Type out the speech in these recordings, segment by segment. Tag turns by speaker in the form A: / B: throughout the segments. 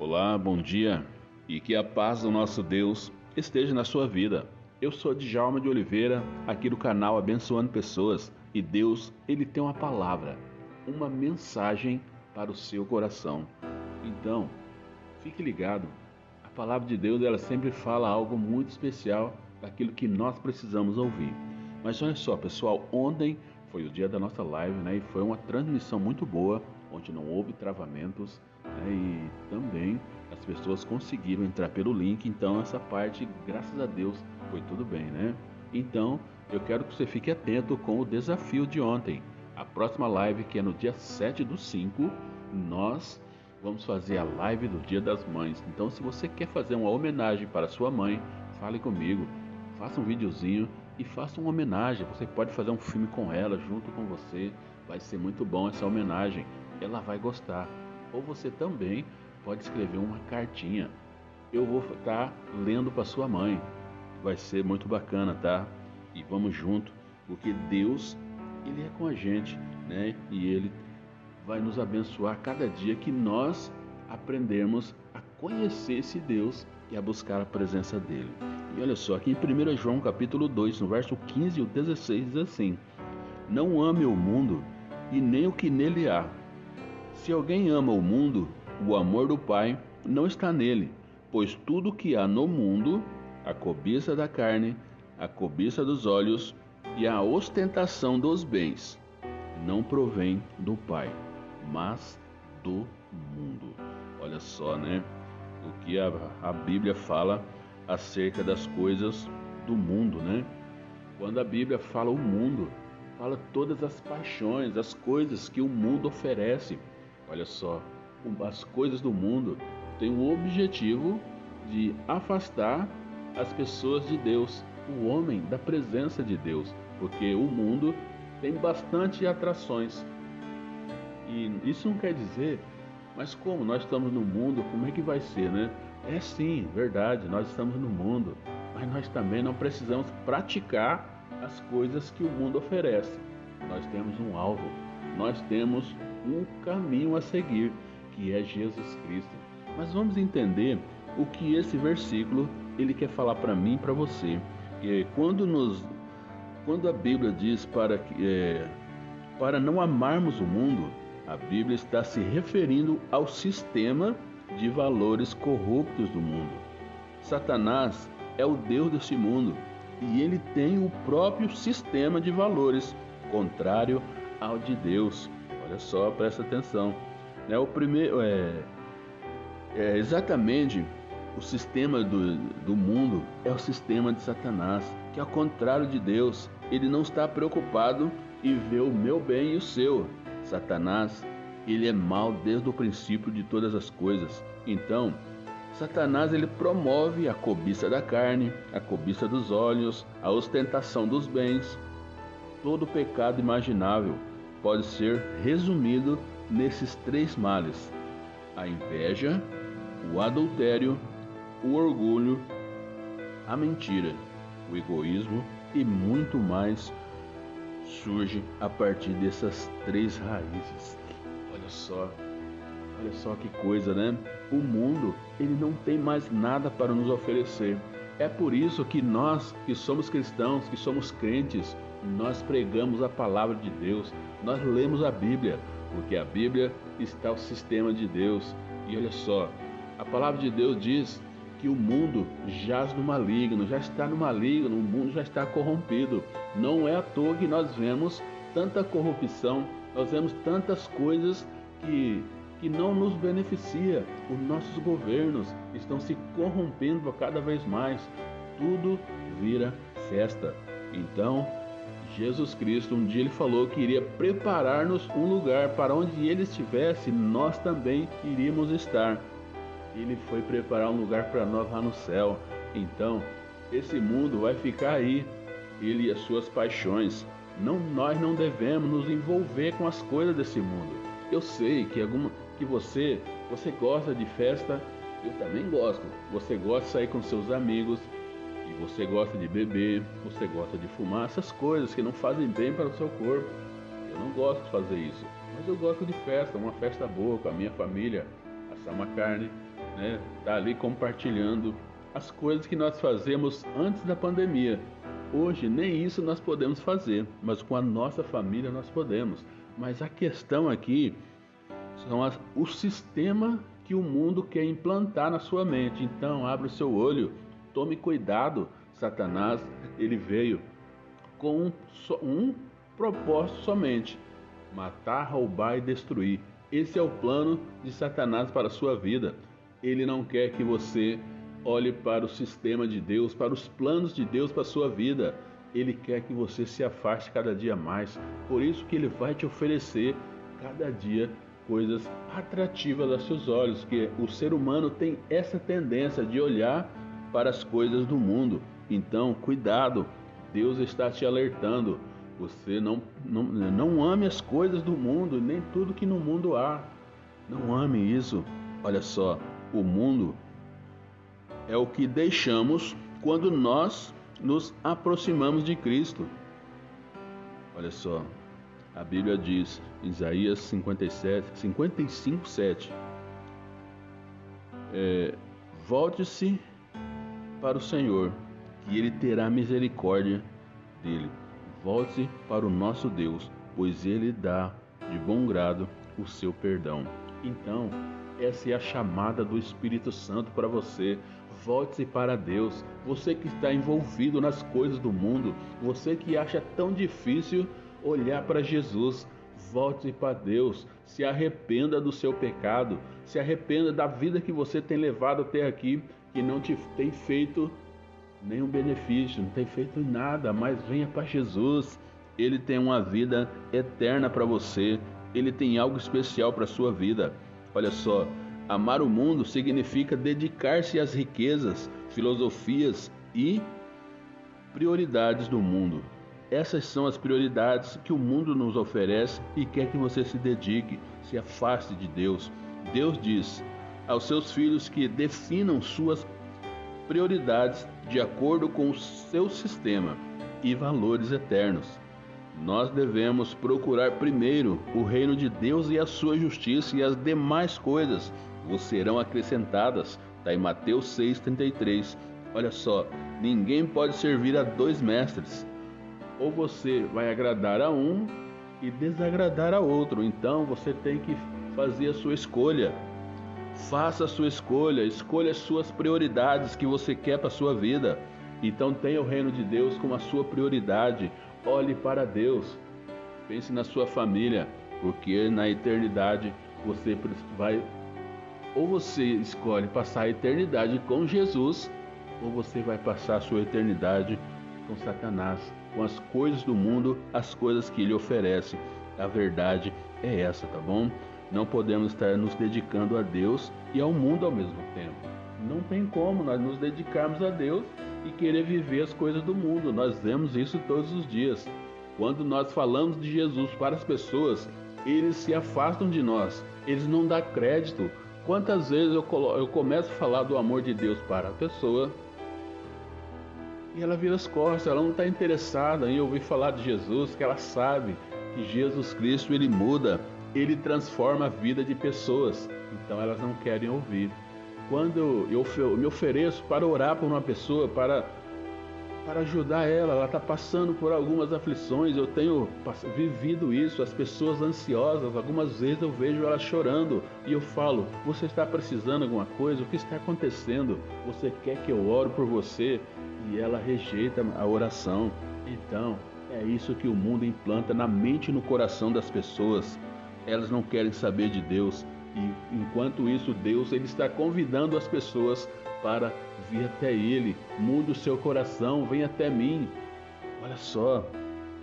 A: Olá, bom dia e que a paz do nosso Deus esteja na sua vida. Eu sou Djalma de Oliveira, aqui do canal Abençoando Pessoas e Deus, ele tem uma palavra, uma mensagem para o seu coração. Então, fique ligado. A palavra de Deus, ela sempre fala algo muito especial daquilo que nós precisamos ouvir. Mas olha só, pessoal, ontem foi o dia da nossa live, né? E foi uma transmissão muito boa, onde não houve travamentos? E também as pessoas conseguiram entrar pelo link, então essa parte, graças a Deus, foi tudo bem, né? Então, eu quero que você fique atento com o desafio de ontem. A próxima live, que é no dia 7 do 5, nós vamos fazer a live do Dia das Mães. Então, se você quer fazer uma homenagem para sua mãe, fale comigo, faça um videozinho e faça uma homenagem. Você pode fazer um filme com ela, junto com você. Vai ser muito bom essa homenagem. Ela vai gostar. Ou você também pode escrever uma cartinha. Eu vou estar tá lendo para sua mãe. Vai ser muito bacana, tá? E vamos junto, porque Deus, ele é com a gente, né? E ele vai nos abençoar cada dia que nós aprendermos a conhecer esse Deus e a buscar a presença dele. E olha só, aqui em 1 João capítulo 2, no verso 15 e 16 diz assim: Não ame o mundo e nem o que nele há. Se alguém ama o mundo, o amor do Pai não está nele, pois tudo que há no mundo, a cobiça da carne, a cobiça dos olhos e a ostentação dos bens, não provém do Pai, mas do mundo. Olha só, né? O que a, a Bíblia fala acerca das coisas do mundo, né? Quando a Bíblia fala o mundo, fala todas as paixões, as coisas que o mundo oferece Olha só, as coisas do mundo têm o objetivo de afastar as pessoas de Deus, o homem da presença de Deus, porque o mundo tem bastante atrações. E isso não quer dizer, mas como nós estamos no mundo, como é que vai ser, né? É sim, verdade, nós estamos no mundo, mas nós também não precisamos praticar as coisas que o mundo oferece. Nós temos um alvo, nós temos um caminho a seguir, que é Jesus Cristo. Mas vamos entender o que esse versículo ele quer falar para mim e para você. É, quando nos quando a Bíblia diz para que é, para não amarmos o mundo, a Bíblia está se referindo ao sistema de valores corruptos do mundo. Satanás é o Deus deste mundo e ele tem o próprio sistema de valores contrário ao de Deus. Olha só, presta atenção. Né? O primeiro é, é exatamente o sistema do, do mundo é o sistema de Satanás, que ao contrário de Deus, ele não está preocupado em ver o meu bem e o seu. Satanás, ele é mal desde o princípio de todas as coisas. Então, Satanás ele promove a cobiça da carne, a cobiça dos olhos, a ostentação dos bens, todo pecado imaginável pode ser resumido nesses três males: a inveja, o adultério, o orgulho, a mentira, o egoísmo e muito mais surge a partir dessas três raízes. Olha só, olha só que coisa, né? O mundo, ele não tem mais nada para nos oferecer. É por isso que nós, que somos cristãos, que somos crentes, nós pregamos a palavra de Deus, nós lemos a Bíblia, porque a Bíblia está o sistema de Deus. E olha só, a palavra de Deus diz que o mundo jaz no maligno, já está no maligno, o mundo já está corrompido. Não é à toa que nós vemos tanta corrupção, nós vemos tantas coisas que, que não nos beneficia. Os nossos governos estão se corrompendo cada vez mais. Tudo vira festa. Então, Jesus Cristo, um dia ele falou que iria preparar-nos um lugar para onde ele estivesse, nós também iríamos estar. Ele foi preparar um lugar para nós lá no céu. Então, esse mundo vai ficar aí, ele e as suas paixões. Não, nós não devemos nos envolver com as coisas desse mundo. Eu sei que alguma que você, você gosta de festa, eu também gosto. Você gosta de sair com seus amigos, você gosta de beber, você gosta de fumar, essas coisas que não fazem bem para o seu corpo. Eu não gosto de fazer isso, mas eu gosto de festa, uma festa boa com a minha família, assar uma carne, né? Tá ali compartilhando as coisas que nós fazemos antes da pandemia. Hoje nem isso nós podemos fazer, mas com a nossa família nós podemos. Mas a questão aqui são as, o sistema que o mundo quer implantar na sua mente. Então, abra o seu olho, tome cuidado. Satanás, ele veio com um, um propósito somente: matar, roubar e destruir. Esse é o plano de Satanás para a sua vida. Ele não quer que você olhe para o sistema de Deus, para os planos de Deus para a sua vida. Ele quer que você se afaste cada dia mais. Por isso que ele vai te oferecer cada dia coisas atrativas aos seus olhos, que o ser humano tem essa tendência de olhar para as coisas do mundo. Então, cuidado. Deus está te alertando. Você não, não, não ame as coisas do mundo, nem tudo que no mundo há. Não ame isso. Olha só, o mundo é o que deixamos quando nós nos aproximamos de Cristo. Olha só, a Bíblia diz, Isaías 57, 55, 7. É, Volte-se para o Senhor, que Ele terá misericórdia dele. Volte-se para o nosso Deus, pois Ele dá de bom grado o seu perdão. Então, essa é a chamada do Espírito Santo para você. Volte-se para Deus. Você que está envolvido nas coisas do mundo, você que acha tão difícil olhar para Jesus, volte para Deus. Se arrependa do seu pecado. Se arrependa da vida que você tem levado até aqui, que não te tem feito nenhum benefício, não tem feito nada, mas venha para Jesus. Ele tem uma vida eterna para você. Ele tem algo especial para sua vida. Olha só, amar o mundo significa dedicar-se às riquezas, filosofias e prioridades do mundo. Essas são as prioridades que o mundo nos oferece e quer que você se dedique, se afaste de Deus. Deus diz aos seus filhos que definam suas prioridades de acordo com o seu sistema e valores eternos. Nós devemos procurar primeiro o reino de Deus e a sua justiça, e as demais coisas vos serão acrescentadas. Está em Mateus 6,33. Olha só, ninguém pode servir a dois mestres. Ou você vai agradar a um e desagradar a outro. Então você tem que fazer a sua escolha. Faça a sua escolha, escolha as suas prioridades que você quer para a sua vida. Então tenha o reino de Deus como a sua prioridade. Olhe para Deus. Pense na sua família, porque na eternidade você vai ou você escolhe passar a eternidade com Jesus, ou você vai passar a sua eternidade com Satanás, com as coisas do mundo, as coisas que ele oferece. A verdade é essa, tá bom? Não podemos estar nos dedicando a Deus e ao mundo ao mesmo tempo. Não tem como nós nos dedicarmos a Deus e querer viver as coisas do mundo. Nós vemos isso todos os dias. Quando nós falamos de Jesus para as pessoas, eles se afastam de nós, eles não dão crédito. Quantas vezes eu, eu começo a falar do amor de Deus para a pessoa e ela vira as costas, ela não está interessada em ouvir falar de Jesus, que ela sabe que Jesus Cristo ele muda, ele transforma a vida de pessoas, então elas não querem ouvir quando eu me ofereço para orar por uma pessoa, para, para ajudar ela, ela está passando por algumas aflições, eu tenho vivido isso, as pessoas ansiosas, algumas vezes eu vejo elas chorando e eu falo: Você está precisando de alguma coisa? O que está acontecendo? Você quer que eu ore por você? E ela rejeita a oração. Então, é isso que o mundo implanta na mente e no coração das pessoas. Elas não querem saber de Deus, e enquanto isso, Deus ele está convidando as pessoas para vir até Ele. Mude o seu coração, vem até mim. Olha só,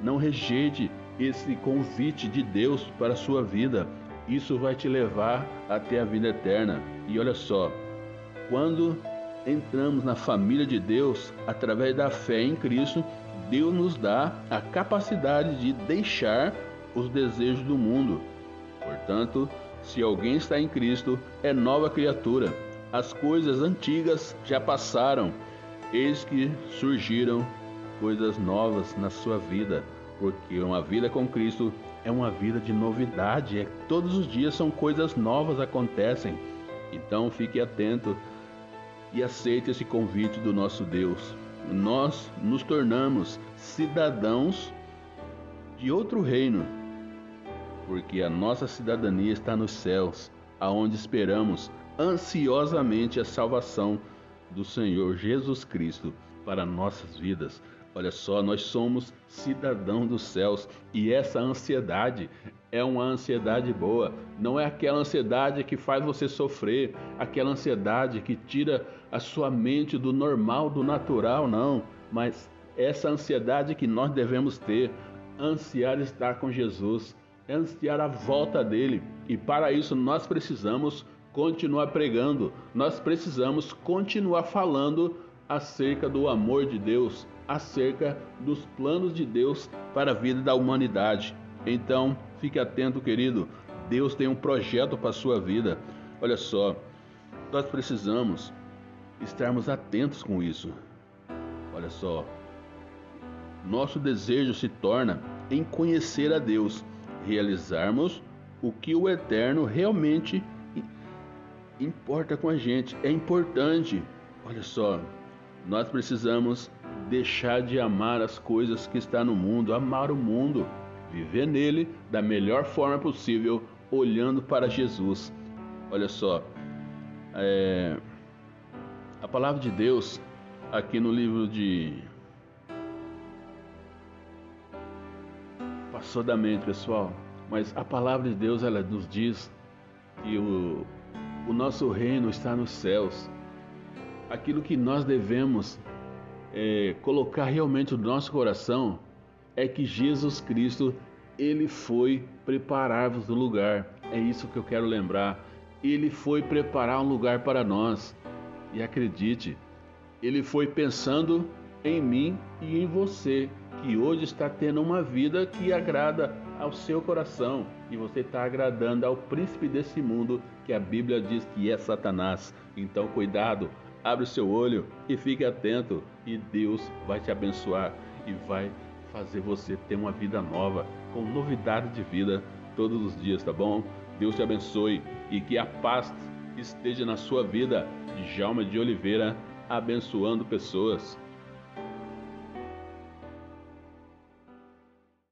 A: não rejeite esse convite de Deus para a sua vida. Isso vai te levar até a vida eterna. E olha só, quando entramos na família de Deus através da fé em Cristo, Deus nos dá a capacidade de deixar os desejos do mundo. Portanto, se alguém está em Cristo, é nova criatura. As coisas antigas já passaram, eis que surgiram coisas novas na sua vida, porque uma vida com Cristo é uma vida de novidade. É, todos os dias são coisas novas acontecem. Então fique atento e aceite esse convite do nosso Deus. Nós nos tornamos cidadãos de outro reino, porque a nossa cidadania está nos céus, aonde esperamos ansiosamente a salvação do Senhor Jesus Cristo para nossas vidas. Olha só, nós somos cidadãos dos céus e essa ansiedade é uma ansiedade boa, não é aquela ansiedade que faz você sofrer, aquela ansiedade que tira a sua mente do normal, do natural, não, mas essa ansiedade que nós devemos ter, ansiar estar com Jesus, ansiar a volta dele, e para isso nós precisamos continuar pregando, nós precisamos continuar falando acerca do amor de Deus, acerca dos planos de Deus para a vida da humanidade. Então, fique atento, querido. Deus tem um projeto para a sua vida. Olha só, nós precisamos estarmos atentos com isso. Olha só, nosso desejo se torna em conhecer a Deus, realizarmos o que o eterno realmente importa com a gente. É importante. Olha só, nós precisamos deixar de amar as coisas que está no mundo, amar o mundo, viver nele da melhor forma possível, olhando para Jesus. Olha só, é, a palavra de Deus aqui no livro de passou da mente, pessoal, mas a palavra de Deus ela nos diz que o, o nosso reino está nos céus aquilo que nós devemos é, colocar realmente no nosso coração é que Jesus Cristo ele foi preparar-vos o lugar. É isso que eu quero lembrar. Ele foi preparar um lugar para nós. E acredite, ele foi pensando em mim e em você, que hoje está tendo uma vida que agrada ao seu coração e você está agradando ao príncipe desse mundo que a Bíblia diz que é Satanás. Então, cuidado, abre o seu olho e fique atento, e Deus vai te abençoar e vai fazer você ter uma vida nova, com novidade de vida todos os dias, tá bom? Deus te abençoe e que a paz esteja na sua vida. Djalma de Oliveira, abençoando pessoas.